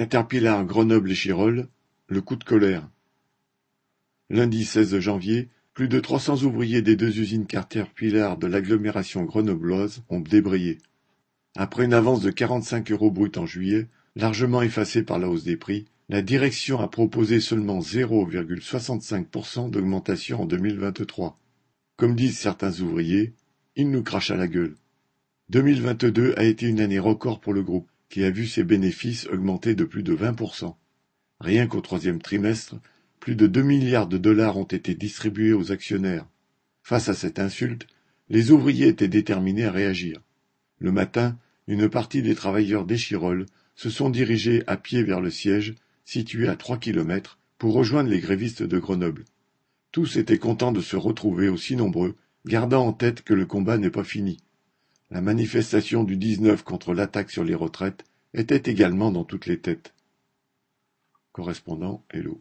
Caterpillar Grenoble Échirolles, le coup de colère. Lundi seize janvier, plus de trois cents ouvriers des deux usines Caterpillar de l'agglomération grenobloise ont débrayé. Après une avance de quarante-cinq euros brut en juillet, largement effacée par la hausse des prix, la direction a proposé seulement 0,65% d'augmentation en 2023. Comme disent certains ouvriers, ils nous crachent à la gueule. 2022 a été une année record pour le groupe, qui a vu ses bénéfices augmenter de plus de 20%. Rien qu'au troisième trimestre, plus de 2 milliards de dollars ont été distribués aux actionnaires. Face à cette insulte, les ouvriers étaient déterminés à réagir. Le matin, une partie des travailleurs d'Échirolles se sont dirigés à pied vers le siège, situé à trois kilomètres, pour rejoindre les grévistes de Grenoble. Tous étaient contents de se retrouver aussi nombreux, gardant en tête que le combat n'est pas fini. La manifestation du 19 contre l'attaque sur les retraites était également dans toutes les têtes. Correspondant Hello.